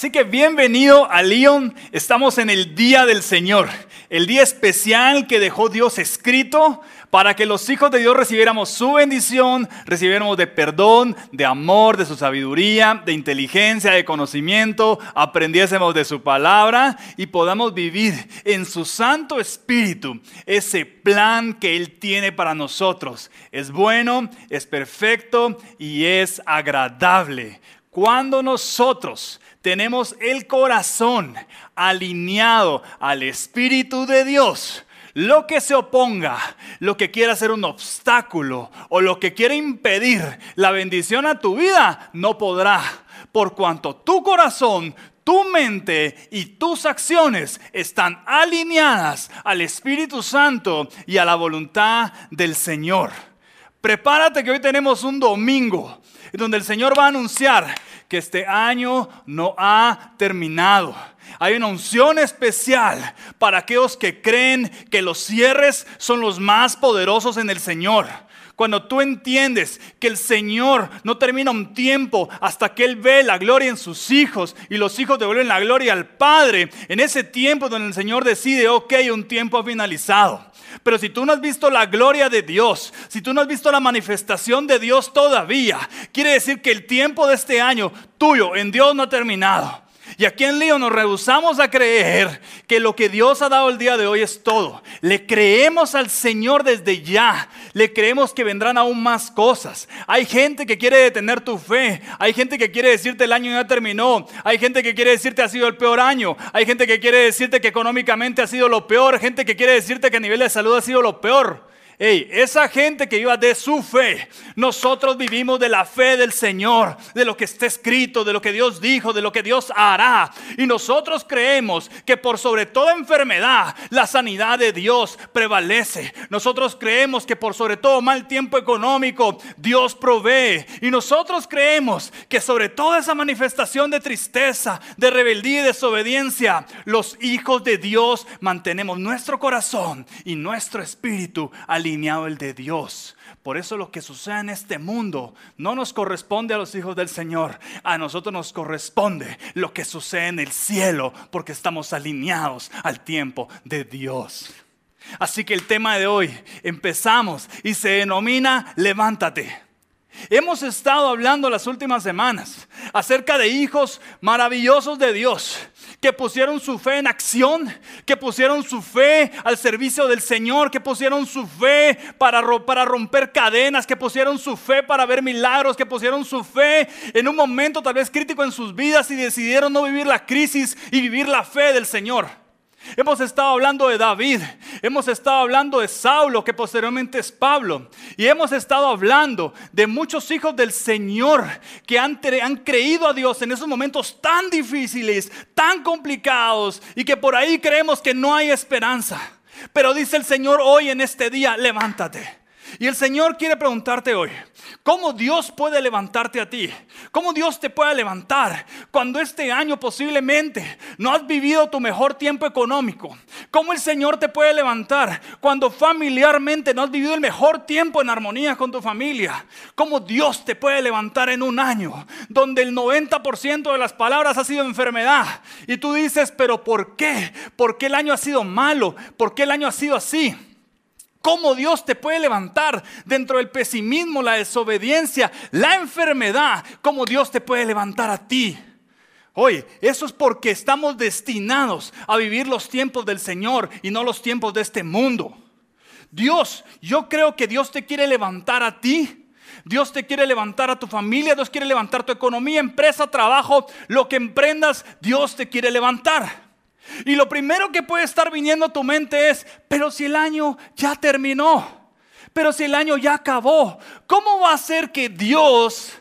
Así que bienvenido a León. Estamos en el Día del Señor, el día especial que dejó Dios escrito para que los hijos de Dios recibiéramos su bendición, recibiéramos de perdón, de amor, de su sabiduría, de inteligencia, de conocimiento, aprendiésemos de su palabra y podamos vivir en su Santo Espíritu ese plan que Él tiene para nosotros. Es bueno, es perfecto y es agradable. Cuando nosotros tenemos el corazón alineado al Espíritu de Dios, lo que se oponga, lo que quiera ser un obstáculo o lo que quiera impedir la bendición a tu vida, no podrá. Por cuanto tu corazón, tu mente y tus acciones están alineadas al Espíritu Santo y a la voluntad del Señor. Prepárate que hoy tenemos un domingo donde el Señor va a anunciar que este año no ha terminado. Hay una unción especial para aquellos que creen que los cierres son los más poderosos en el Señor. Cuando tú entiendes que el Señor no termina un tiempo hasta que Él ve la gloria en sus hijos y los hijos devuelven la gloria al Padre, en ese tiempo donde el Señor decide, ok, un tiempo ha finalizado. Pero si tú no has visto la gloria de Dios, si tú no has visto la manifestación de Dios todavía, quiere decir que el tiempo de este año tuyo en Dios no ha terminado. Y aquí en Lío nos rehusamos a creer que lo que Dios ha dado el día de hoy es todo. Le creemos al Señor desde ya. Le creemos que vendrán aún más cosas. Hay gente que quiere detener tu fe. Hay gente que quiere decirte el año ya terminó. Hay gente que quiere decirte ha sido el peor año. Hay gente que quiere decirte que económicamente ha sido lo peor. Gente que quiere decirte que a nivel de salud ha sido lo peor. Hey, esa gente que iba de su fe, nosotros vivimos de la fe del Señor, de lo que está escrito, de lo que Dios dijo, de lo que Dios hará. Y nosotros creemos que por sobre toda enfermedad, la sanidad de Dios prevalece. Nosotros creemos que por sobre todo mal tiempo económico, Dios provee. Y nosotros creemos que sobre toda esa manifestación de tristeza, de rebeldía y desobediencia, los hijos de Dios mantenemos nuestro corazón y nuestro espíritu alineados el de Dios. Por eso lo que sucede en este mundo no nos corresponde a los hijos del Señor. A nosotros nos corresponde lo que sucede en el cielo porque estamos alineados al tiempo de Dios. Así que el tema de hoy empezamos y se denomina levántate. Hemos estado hablando las últimas semanas acerca de hijos maravillosos de Dios que pusieron su fe en acción, que pusieron su fe al servicio del Señor, que pusieron su fe para, para romper cadenas, que pusieron su fe para ver milagros, que pusieron su fe en un momento tal vez crítico en sus vidas y decidieron no vivir la crisis y vivir la fe del Señor. Hemos estado hablando de David, hemos estado hablando de Saulo, que posteriormente es Pablo, y hemos estado hablando de muchos hijos del Señor que han, creído a Dios en esos momentos tan difíciles, tan complicados, y que por ahí creemos que no hay esperanza. Pero dice el Señor hoy en este día, levántate. Y el Señor quiere preguntarte hoy, ¿cómo Dios puede levantarte a ti? ¿Cómo Dios te puede levantar cuando este año posiblemente no has vivido tu mejor tiempo económico? ¿Cómo el Señor te puede levantar cuando familiarmente no has vivido el mejor tiempo en armonía con tu familia? ¿Cómo Dios te puede levantar en un año donde el 90% de las palabras ha sido enfermedad? Y tú dices, pero ¿por qué? ¿Por qué el año ha sido malo? ¿Por qué el año ha sido así? ¿Cómo Dios te puede levantar dentro del pesimismo, la desobediencia, la enfermedad? ¿Cómo Dios te puede levantar a ti? Oye, eso es porque estamos destinados a vivir los tiempos del Señor y no los tiempos de este mundo. Dios, yo creo que Dios te quiere levantar a ti. Dios te quiere levantar a tu familia, Dios quiere levantar tu economía, empresa, trabajo, lo que emprendas, Dios te quiere levantar. Y lo primero que puede estar viniendo a tu mente es, pero si el año ya terminó, pero si el año ya acabó, ¿cómo va a ser que Dios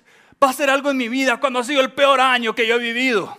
va a hacer algo en mi vida cuando ha sido el peor año que yo he vivido?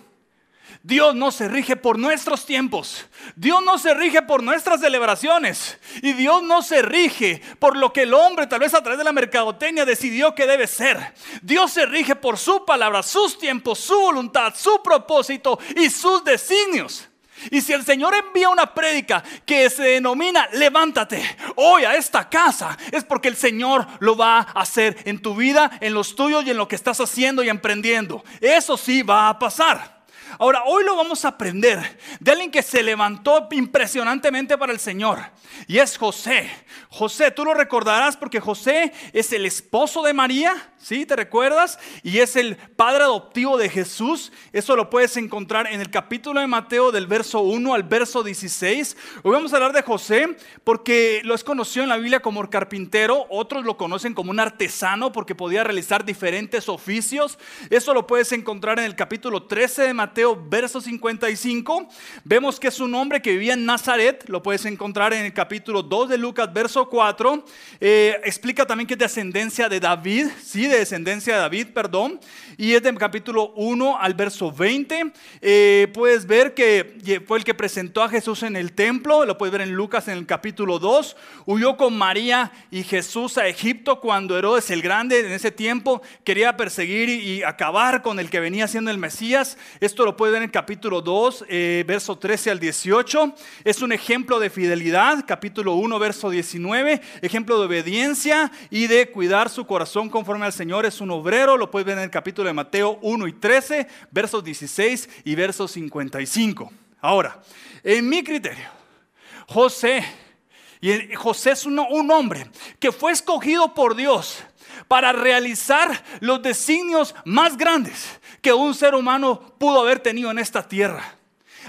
Dios no se rige por nuestros tiempos. Dios no se rige por nuestras celebraciones. Y Dios no se rige por lo que el hombre, tal vez a través de la mercadotecnia, decidió que debe ser. Dios se rige por su palabra, sus tiempos, su voluntad, su propósito y sus designios. Y si el Señor envía una prédica que se denomina levántate hoy a esta casa, es porque el Señor lo va a hacer en tu vida, en los tuyos y en lo que estás haciendo y emprendiendo. Eso sí va a pasar. Ahora, hoy lo vamos a aprender de alguien que se levantó impresionantemente para el Señor. Y es José. José, tú lo recordarás porque José es el esposo de María, ¿sí? ¿Te recuerdas? Y es el padre adoptivo de Jesús. Eso lo puedes encontrar en el capítulo de Mateo del verso 1 al verso 16. Hoy vamos a hablar de José porque lo es conocido en la Biblia como carpintero. Otros lo conocen como un artesano porque podía realizar diferentes oficios. Eso lo puedes encontrar en el capítulo 13 de Mateo, verso 55. Vemos que es un hombre que vivía en Nazaret. Lo puedes encontrar en el capítulo 2 de Lucas, verso 4. Eh, explica también que es de ascendencia de David, sí, de descendencia de David, perdón. Y es del capítulo 1 al verso 20. Eh, puedes ver que fue el que presentó a Jesús en el templo. Lo puedes ver en Lucas en el capítulo 2. Huyó con María y Jesús a Egipto cuando Herodes el Grande en ese tiempo quería perseguir y, acabar con el que venía siendo el Mesías. Esto lo puedes ver en capítulo 2, eh, verso 13 al 18. Es un ejemplo de fidelidad, capítulo 1, verso 19. Ejemplo de obediencia y de cuidar su corazón conforme al Señor. Es un obrero, lo puedes ver en el capítulo de Mateo 1 y 13, versos 16 y versos 55. Ahora, en mi criterio, José, y José es un, un hombre que fue escogido por Dios para realizar los designios más grandes que un ser humano pudo haber tenido en esta tierra.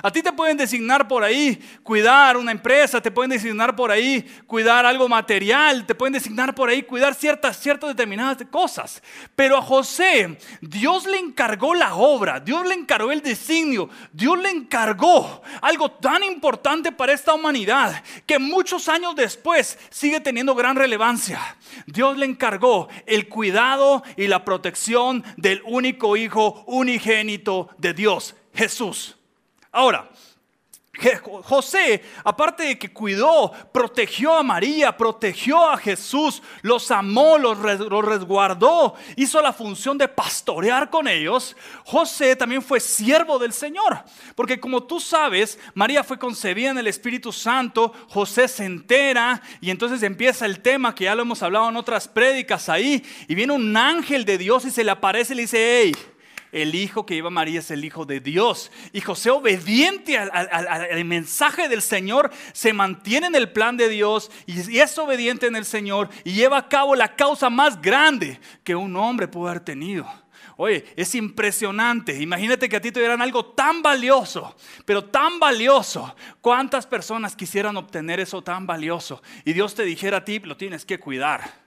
A ti te pueden designar por ahí cuidar una empresa, te pueden designar por ahí cuidar algo material, te pueden designar por ahí cuidar ciertas, ciertas determinadas cosas. Pero a José, Dios le encargó la obra, Dios le encargó el designio, Dios le encargó algo tan importante para esta humanidad que muchos años después sigue teniendo gran relevancia. Dios le encargó el cuidado y la protección del único Hijo unigénito de Dios, Jesús. Ahora, José, aparte de que cuidó, protegió a María, protegió a Jesús, los amó, los, resguardó, hizo la función de pastorear con ellos, José también fue siervo del Señor. Porque como tú sabes, María fue concebida en el Espíritu Santo, José se entera y entonces empieza el tema que ya lo hemos hablado en otras prédicas ahí, y viene un ángel de Dios y se le aparece y le dice, hey, el hijo que lleva María es el hijo de Dios. Y José, obediente al, mensaje del Señor, se mantiene en el plan de Dios y, es obediente en el Señor y lleva a cabo la causa más grande que un hombre pudo haber tenido. Oye, es impresionante. Imagínate que a ti te dieran algo tan valioso, pero tan valioso. ¿Cuántas personas quisieran obtener eso tan valioso? Y Dios te dijera a ti, lo tienes que cuidar.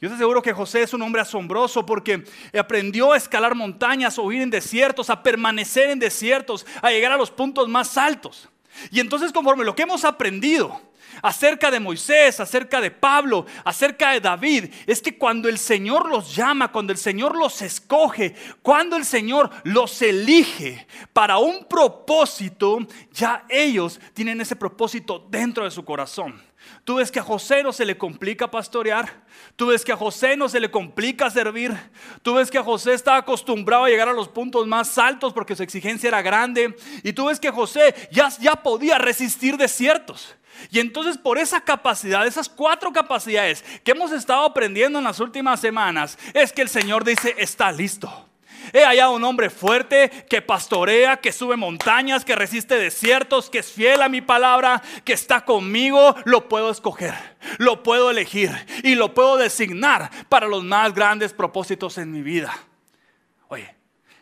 Yo te aseguro que José es un hombre asombroso porque aprendió a escalar montañas, a huir en desiertos, a permanecer en desiertos, a llegar a los puntos más altos. Y entonces conforme lo que hemos aprendido acerca de Moisés, acerca de Pablo, acerca de David, es que cuando el Señor los llama, cuando el Señor los escoge, cuando el Señor los elige para un propósito, ya ellos tienen ese propósito dentro de su corazón. Tú ves que a José no se le complica pastorear. Tú ves que a José no se le complica servir. Tú ves que a José estaba acostumbrado a llegar a los puntos más altos porque su exigencia era grande. Y tú ves que José ya, ya podía resistir desiertos. Y entonces por esa capacidad, esas cuatro capacidades que hemos estado aprendiendo en las últimas semanas, es que el Señor dice, está listo. He hallado un hombre fuerte que pastorea, que sube montañas, que resiste desiertos, que es fiel a mi palabra, que está conmigo. Lo puedo escoger, lo puedo elegir y lo puedo designar para los más grandes propósitos en mi vida. Oye,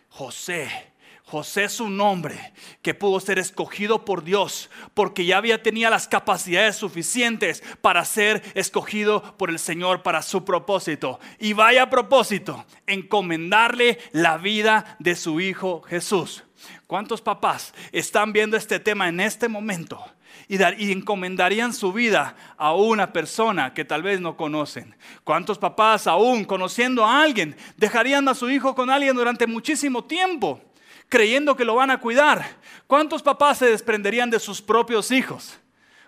José José es un hombre que pudo ser escogido por Dios porque ya había tenía las capacidades suficientes para ser escogido por el Señor para su propósito. Y vaya propósito, encomendarle la vida de su hijo Jesús. ¿Cuántos papás están viendo este tema en este momento? Y, y, encomendarían su vida a una persona que tal vez no conocen. ¿Cuántos papás aún conociendo a alguien dejarían a su hijo con alguien durante muchísimo tiempo? Creyendo que lo van a cuidar. ¿Cuántos papás se desprenderían de sus propios hijos?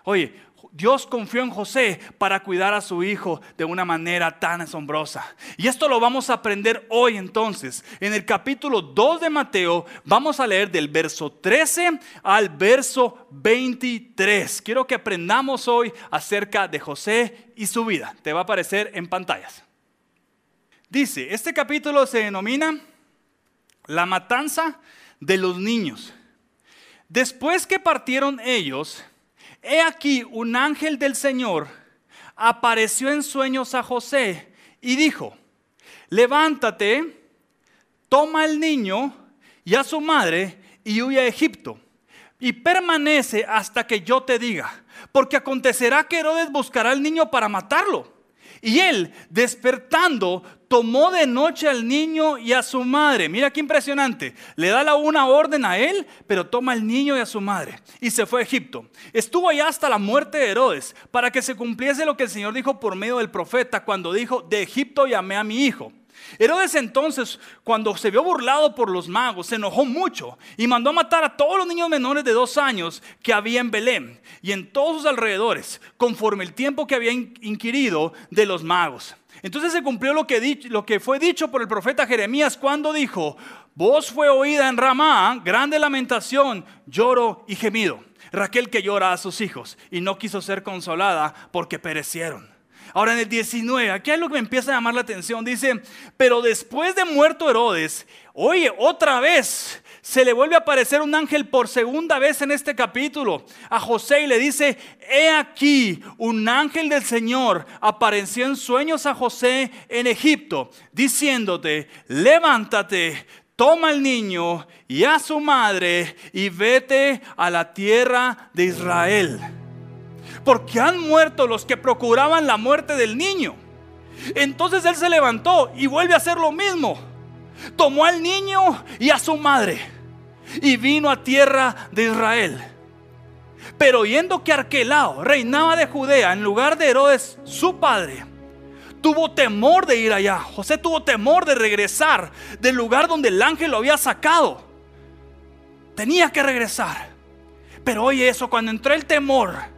Oye, Dios confió en José para cuidar a su hijo de una manera tan asombrosa. Y esto lo vamos a aprender hoy entonces. En el capítulo 2 de Mateo vamos a leer del verso 13 al verso 23. Quiero que aprendamos hoy acerca de José y su vida. Te va a aparecer en pantallas. Dice, este capítulo se denomina la matanza de los niños. Después que partieron ellos, he aquí un ángel del Señor apareció en sueños a José y dijo, levántate, toma al niño y a su madre y huye a Egipto y permanece hasta que yo te diga, porque acontecerá que Herodes buscará al niño para matarlo. Y él, despertando, tomó de noche al niño y a su madre. Mira qué impresionante. Le da la una orden a él, pero toma al niño y a su madre. Y se fue a Egipto. Estuvo allá hasta la muerte de Herodes, para que se cumpliese lo que el Señor dijo por medio del profeta, cuando dijo, de Egipto llamé a mi hijo. Herodes entonces, cuando se vio burlado por los magos, se enojó mucho y mandó a matar a todos los niños menores de dos años que había en Belén y en todos sus alrededores, conforme el tiempo que había inquirido de los magos. Entonces se cumplió lo que, lo que fue dicho por el profeta Jeremías cuando dijo, voz fue oída en Ramá, grande lamentación, lloro y gemido. Raquel que llora a sus hijos y no quiso ser consolada porque perecieron. Ahora en el 19, aquí es lo que me empieza a llamar la atención. Dice, pero después de muerto Herodes, oye, otra vez se le vuelve a aparecer un ángel por segunda vez en este capítulo a José y le dice, he aquí, un ángel del Señor apareció en sueños a José en Egipto, diciéndote, levántate, toma al niño y a su madre y vete a la tierra de Israel porque han muerto los que procuraban la muerte del niño. Entonces él se levantó y vuelve a hacer lo mismo. Tomó al niño y a su madre y vino a tierra de Israel. Pero oyendo que Arquelao reinaba de Judea en lugar de Herodes, su padre, tuvo temor de ir allá. José tuvo temor de regresar del lugar donde el ángel lo había sacado. Tenía que regresar. Pero oye eso, cuando entró el temor,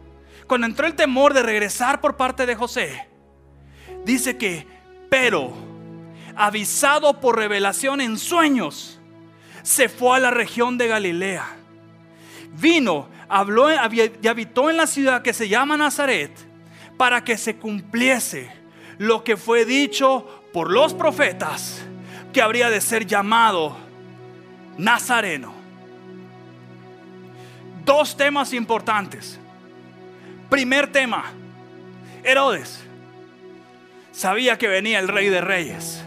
cuando entró el temor de regresar por parte de José, dice que, pero, avisado por revelación en sueños, se fue a la región de Galilea. Vino, habló y habitó en la ciudad que se llama Nazaret para que se cumpliese lo que fue dicho por los profetas que habría de ser llamado Nazareno. Dos temas importantes. Primer tema, Herodes. Sabía que venía el rey de reyes.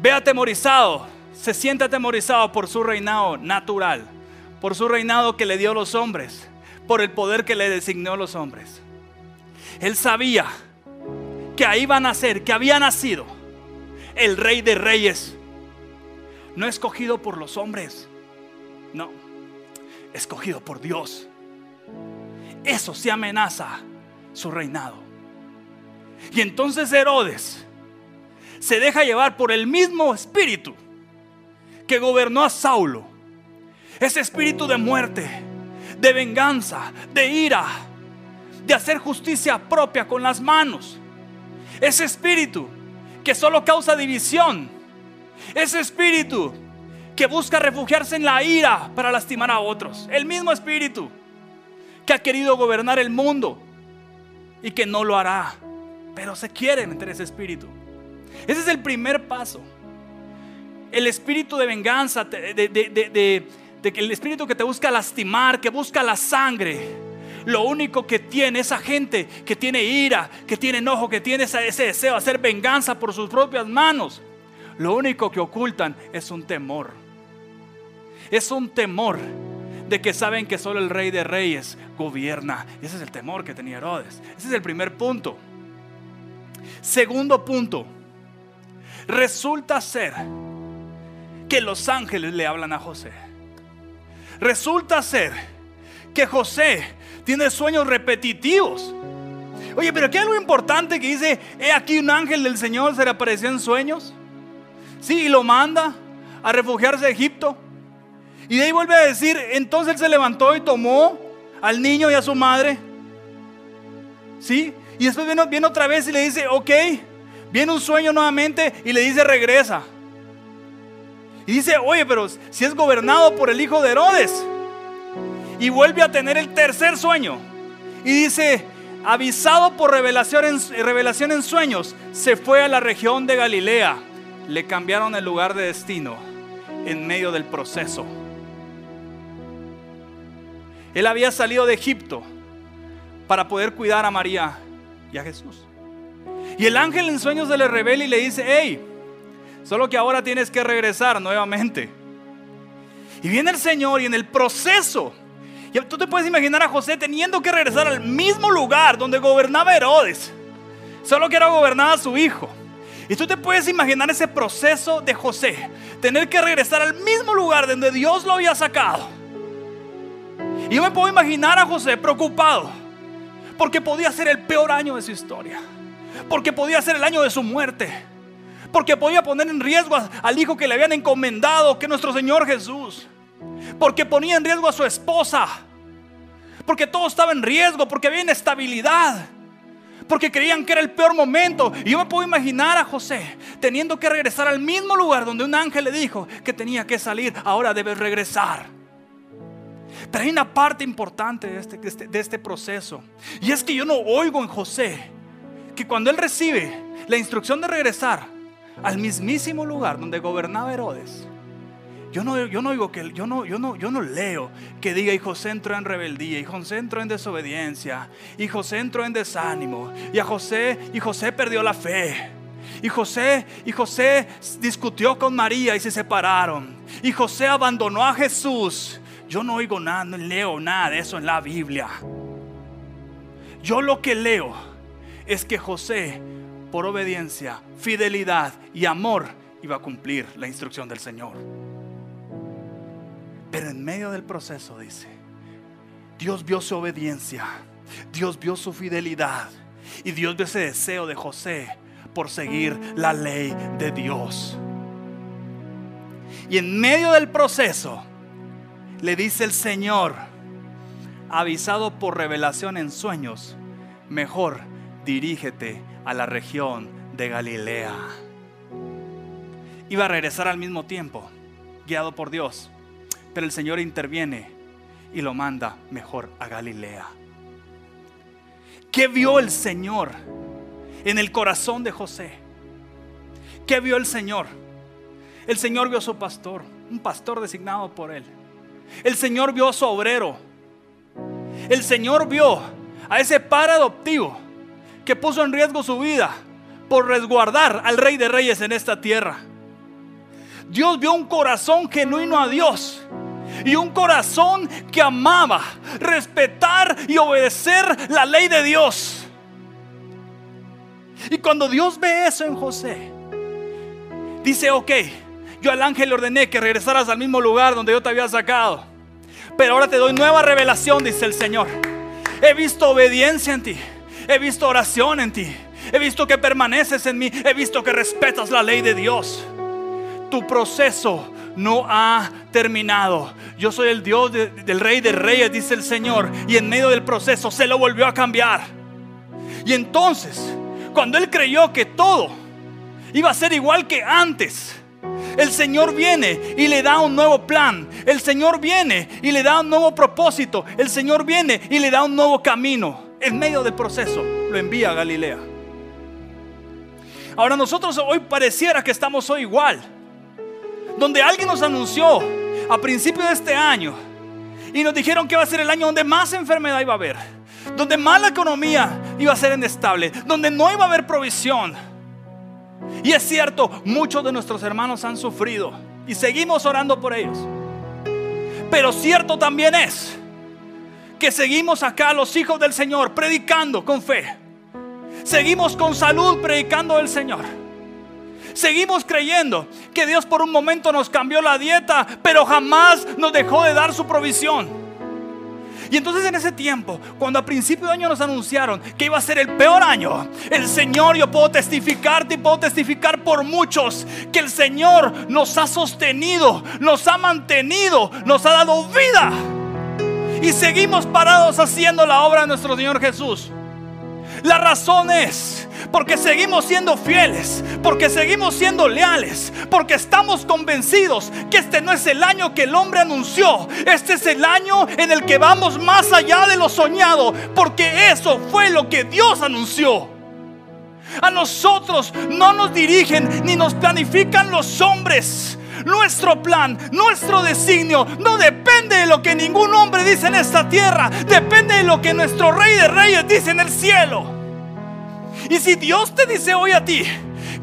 Ve atemorizado, se siente atemorizado por su reinado natural, por su reinado que le dio los hombres, por el poder que le designó los hombres. Él sabía que ahí va a nacer, que había nacido el rey de reyes, no escogido por los hombres, no, escogido por Dios eso se amenaza su reinado. Y entonces Herodes se deja llevar por el mismo espíritu que gobernó a Saulo. Ese espíritu de muerte, de venganza, de ira, de hacer justicia propia con las manos. Ese espíritu que solo causa división. Ese espíritu que busca refugiarse en la ira para lastimar a otros. El mismo espíritu que ha querido gobernar el mundo y que no lo hará, pero se quiere meter ese espíritu. Ese es el primer paso. El espíritu de venganza, de, el espíritu que te busca lastimar, que busca la sangre. Lo único que tiene esa gente que tiene ira, que tiene enojo, que tiene ese deseo de hacer venganza por sus propias manos, lo único que ocultan es un temor. Es un temor de que saben que solo el rey de reyes gobierna. Ese es el temor que tenía Herodes. Ese es el primer punto. Segundo punto. Resulta ser que los ángeles le hablan a José. Resulta ser que José tiene sueños repetitivos. Oye, pero aquí hay algo importante que dice, he aquí un ángel del Señor se le apareció en sueños. Sí, y lo manda a refugiarse a Egipto. Y de ahí vuelve a decir, entonces él se levantó y tomó al niño y a su madre. ¿Sí? Y después viene, otra vez y le dice, ok, viene un sueño nuevamente y le dice, regresa. Y dice, oye, pero si es gobernado por el hijo de Herodes. Y vuelve a tener el tercer sueño. Y dice, avisado por revelación en sueños, se fue a la región de Galilea. Le cambiaron el lugar de destino en medio del proceso. Él había salido de Egipto para poder cuidar a María y a Jesús. Y el ángel en sueños se le revela y le dice, hey, solo que ahora tienes que regresar nuevamente. Y viene el Señor y en el proceso, tú te puedes imaginar a José teniendo que regresar al mismo lugar donde gobernaba Herodes, solo que ahora gobernaba su hijo. Y tú te puedes imaginar ese proceso de José, tener que regresar al mismo lugar donde Dios lo había sacado. Y yo me puedo imaginar a José preocupado, porque podía ser el peor año de su historia, porque podía ser el año de su muerte, porque podía poner en riesgo al hijo que le habían encomendado, que nuestro Señor Jesús porque ponía en riesgo a su esposa, porque todo estaba en riesgo, porque había inestabilidad, porque creían que era el peor momento. Y yo me puedo imaginar a José teniendo que regresar al mismo lugar donde un ángel le dijo que tenía que salir, ahora debes regresar. Pero hay una parte importante de este, de este, de este proceso, y es que yo no oigo en José que cuando él recibe la instrucción de regresar al mismísimo lugar donde gobernaba Herodes, yo no, yo no oigo que yo no, yo no, yo no leo que diga y José entró en rebeldía, y José entró en desobediencia, y José entró en desánimo, y a José, y José perdió la fe. Y José, y José discutió con María y se separaron. Y José abandonó a Jesús. Yo no oigo nada, no leo nada de eso en la Biblia. Yo lo que leo es que José, por obediencia, fidelidad y amor, iba a cumplir la instrucción del Señor. Pero en medio del proceso, dice, Dios vio su obediencia, Dios vio su fidelidad y Dios vio ese deseo de José por seguir la ley de Dios. Y en medio del proceso, le dice el Señor, avisado por revelación en sueños, mejor dirígete a la región de Galilea. Iba a regresar al mismo tiempo, guiado por Dios. Pero el Señor interviene y lo manda mejor a Galilea. ¿Qué vio el Señor en el corazón de José? ¿Qué vio el Señor? El Señor vio a su pastor, un pastor designado por él. El Señor vio a su obrero. El Señor vio a ese padre adoptivo que puso en riesgo su vida por resguardar al Rey de Reyes en esta tierra. Dios vio un corazón genuino a Dios y un corazón que amaba respetar y obedecer la ley de Dios. Y cuando Dios ve eso en José, dice, ok, yo al ángel le ordené que regresaras al mismo lugar donde yo te había sacado. Pero ahora te doy nueva revelación, dice el Señor. He visto obediencia en ti. He visto oración en ti. He visto que permaneces en mí. He visto que respetas la ley de Dios. Tu proceso no ha terminado. Yo soy el Dios del Rey de Reyes, dice el Señor. Y en medio del proceso se lo volvió a cambiar. Y entonces, cuando él creyó que todo iba a ser igual que antes, el Señor viene y le da un nuevo plan. El Señor viene y le da un nuevo propósito. El Señor viene y le da un nuevo camino. En medio del proceso lo envía a Galilea. Ahora nosotros hoy pareciera que estamos hoy igual donde alguien nos anunció a principio de este año y nos dijeron que iba a ser el año donde más enfermedad iba a haber, donde más la economía iba a ser inestable, donde no iba a haber provisión. Y es cierto, muchos de nuestros hermanos han sufrido y seguimos orando por ellos. Pero cierto también es que seguimos acá los hijos del Señor predicando con fe. Seguimos con salud predicando del Señor. Seguimos creyendo que Dios por un momento nos cambió la dieta, pero jamás nos dejó de dar su provisión. Y entonces en ese tiempo, cuando a principio de año nos anunciaron que iba a ser el peor año, el Señor, yo puedo testificarte y puedo testificar por muchos que el Señor nos ha sostenido, nos ha mantenido, nos ha dado vida. Y seguimos parados haciendo la obra de nuestro Señor Jesús. La razón es porque seguimos siendo fieles, porque seguimos siendo leales, porque estamos convencidos que este no es el año que el hombre anunció, este es el año en el que vamos más allá de lo soñado, porque eso fue lo que Dios anunció. A nosotros no nos dirigen ni nos planifican los hombres. Nuestro plan, nuestro designio no depende de lo que ningún hombre dice en esta tierra, depende de lo que nuestro Rey de Reyes dice en el cielo. Y si Dios te dice hoy a ti,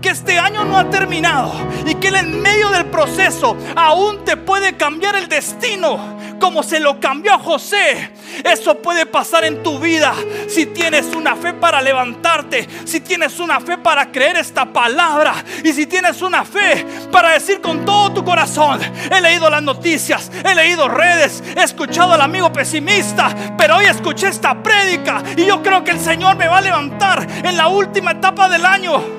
que este año no ha terminado y que Él en medio del proceso aún te puede cambiar el destino como se lo cambió José. Eso puede pasar en tu vida si tienes una fe para levantarte, si tienes una fe para creer esta palabra y si tienes una fe para decir con todo tu corazón, he leído las noticias, he leído redes, he escuchado al amigo pesimista, pero hoy escuché esta prédica y yo creo que el Señor me va a levantar en la última etapa del año.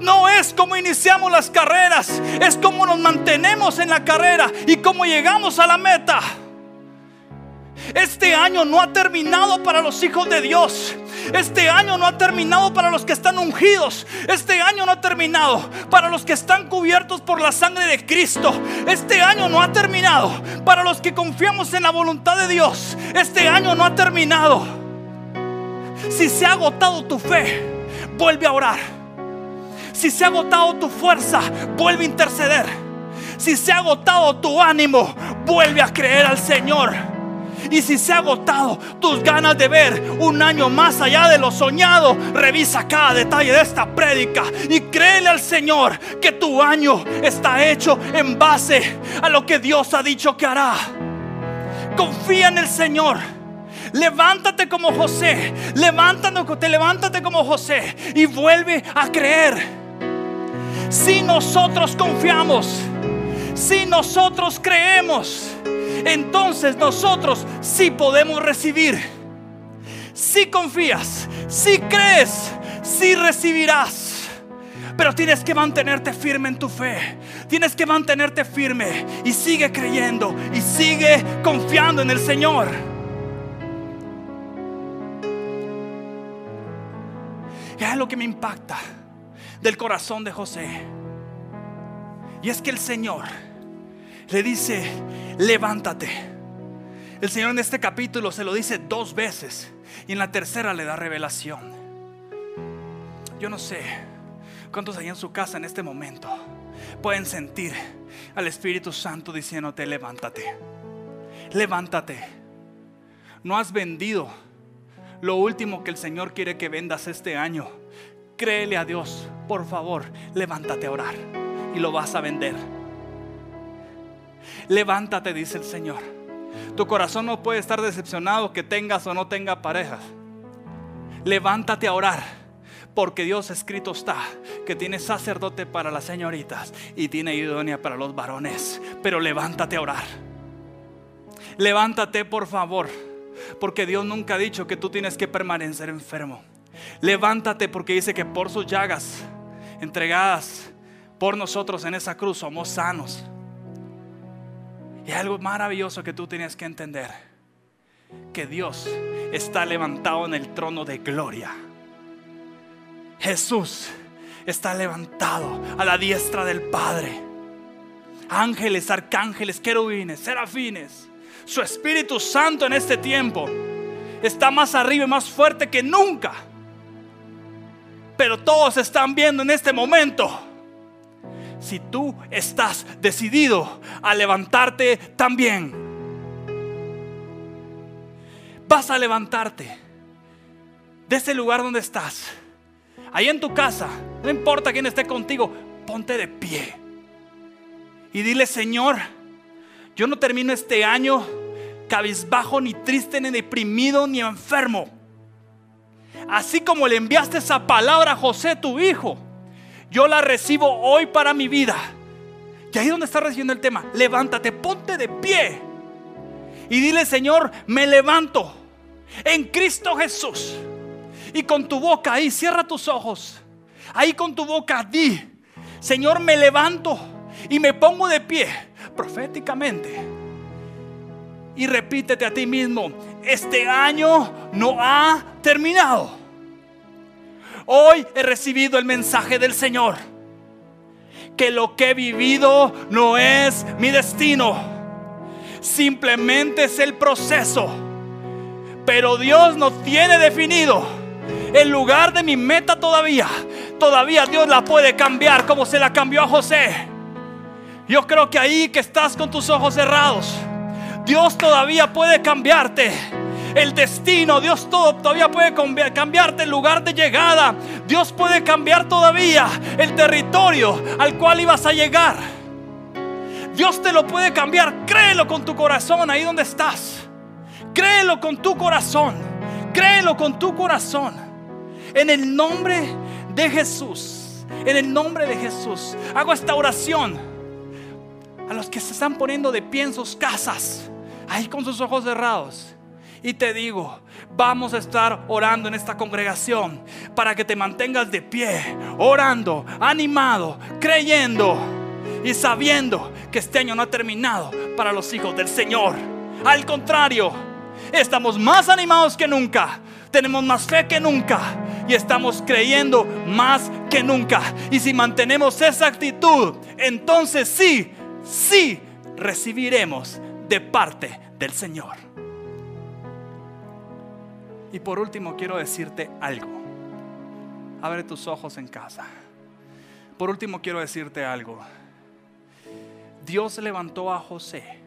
No es como iniciamos las carreras, es como nos mantenemos en la carrera y cómo llegamos a la meta. Este año no ha terminado para los hijos de Dios. Este año no ha terminado para los que están ungidos. Este año no ha terminado para los que están cubiertos por la sangre de Cristo. Este año no ha terminado para los que confiamos en la voluntad de Dios. Este año no ha terminado. Si se ha agotado tu fe, vuelve a orar. Si se ha agotado tu fuerza, vuelve a interceder. Si se ha agotado tu ánimo, vuelve a creer al Señor. Y si se ha agotado tus ganas de ver un año más allá de lo soñado, revisa cada detalle de esta prédica y créele al Señor que tu año está hecho en base a lo que Dios ha dicho que hará. Confía en el Señor. Levántate como José. Levántate, levántate como José y vuelve a creer. Si nosotros confiamos, si nosotros creemos, entonces nosotros sí podemos recibir. Si confías, si crees, si recibirás. Pero tienes que mantenerte firme en tu fe. Tienes que mantenerte firme y sigue creyendo y sigue confiando en el Señor. Es lo que me impacta del corazón de José. Y es que el Señor le dice, levántate. El Señor en este capítulo se lo dice dos veces y en la tercera le da revelación. Yo no sé cuántos hay en su casa en este momento pueden sentir al Espíritu Santo diciéndote, levántate, levántate. No has vendido lo último que el Señor quiere que vendas este año créele a Dios, por favor, levántate a orar y lo vas a vender. Levántate, dice el Señor. Tu corazón no puede estar decepcionado que tengas o no tenga parejas. Levántate a orar, porque Dios escrito está que tiene sacerdote para las señoritas y tiene idónea para los varones. Pero levántate a orar. Levántate, por favor, porque Dios nunca ha dicho que tú tienes que permanecer enfermo. Levántate porque dice que por sus llagas entregadas por nosotros en esa cruz somos sanos. Y algo maravilloso que tú tienes que entender, que Dios está levantado en el trono de gloria. Jesús está levantado a la diestra del Padre. Ángeles, arcángeles, querubines, serafines, su Espíritu Santo en este tiempo está más arriba y más fuerte que nunca pero todos están viendo en este momento. Si tú estás decidido a levantarte también, vas a levantarte de ese lugar donde estás, ahí en tu casa, no importa quién esté contigo, ponte de pie y dile, Señor, yo no termino este año cabizbajo, ni triste, ni deprimido, ni enfermo así como le enviaste esa palabra a José, tu hijo, yo la recibo hoy para mi vida. Y ahí donde está recibiendo el tema, levántate, ponte de pie y dile, Señor, me levanto en Cristo Jesús. Y con tu boca ahí, cierra tus ojos. Ahí con tu boca di, Señor, me levanto y me pongo de pie proféticamente. Y repítete a ti mismo, este año no ha terminado. Hoy he recibido el mensaje del Señor. Que lo que he vivido no es mi destino. Simplemente es el proceso. Pero Dios no tiene definido el lugar de mi meta todavía. Todavía Dios la puede cambiar como se la cambió a José. Yo creo que ahí que estás con tus ojos cerrados, Dios todavía puede cambiarte el destino. Dios todo, todavía puede cambiarte el lugar de llegada. Dios puede cambiar todavía el territorio al cual ibas a llegar. Dios te lo puede cambiar. Créelo con tu corazón ahí donde estás. Créelo con tu corazón. Créelo con tu corazón. En el nombre de Jesús. En el nombre de Jesús. Hago esta oración a los que se están poniendo de pie en sus casas, ahí con sus ojos cerrados. Y te digo, vamos a estar orando en esta congregación para que te mantengas de pie, orando, animado, creyendo y sabiendo que este año no ha terminado para los hijos del Señor. Al contrario, estamos más animados que nunca, tenemos más fe que nunca y estamos creyendo más que nunca. Y si mantenemos esa actitud, entonces sí, sí recibiremos de parte del Señor. Y por último quiero decirte algo. Abre tus ojos en casa. Por último quiero decirte algo. Dios levantó a José.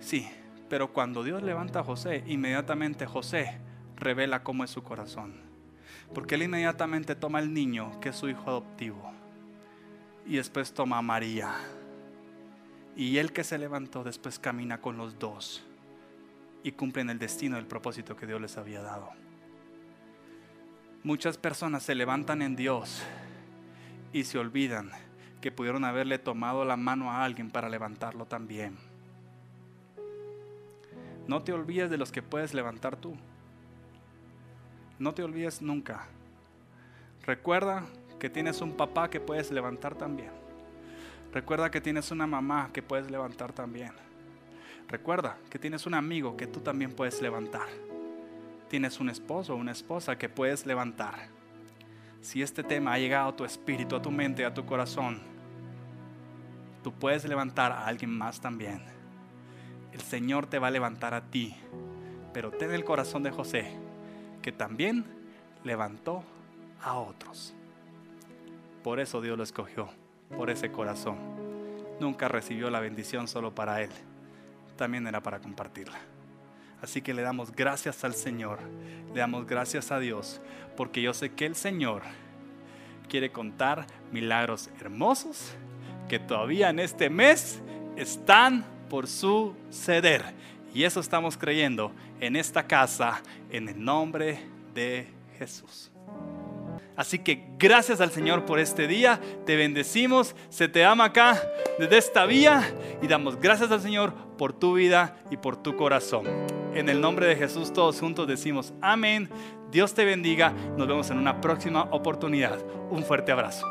Sí, pero cuando Dios levanta a José, inmediatamente José revela cómo es su corazón. Porque él inmediatamente toma al niño, que es su hijo adoptivo, y después toma a María. Y él que se levantó después camina con los dos y cumplen el destino, el propósito que Dios les había dado. Muchas personas se levantan en Dios y se olvidan que pudieron haberle tomado la mano a alguien para levantarlo también. No te olvides de los que puedes levantar tú. No te olvides nunca. Recuerda que tienes un papá que puedes levantar también. Recuerda que tienes una mamá que puedes levantar también. Recuerda que tienes un amigo que tú también puedes levantar. Tienes un esposo o una esposa que puedes levantar. Si este tema ha llegado a tu espíritu, a tu mente, a tu corazón, tú puedes levantar a alguien más también. El Señor te va a levantar a ti. Pero ten el corazón de José, que también levantó a otros. Por eso Dios lo escogió, por ese corazón. Nunca recibió la bendición solo para Él también era para compartirla. Así que le damos gracias al Señor, le damos gracias a Dios, porque yo sé que el Señor quiere contar milagros hermosos que todavía en este mes están por suceder. Y eso estamos creyendo en esta casa, en el nombre de Jesús. Así que gracias al Señor por este día, te bendecimos, se te ama acá desde esta vía y damos gracias al Señor por tu vida y por tu corazón. En el nombre de Jesús todos juntos decimos amén, Dios te bendiga, nos vemos en una próxima oportunidad. Un fuerte abrazo.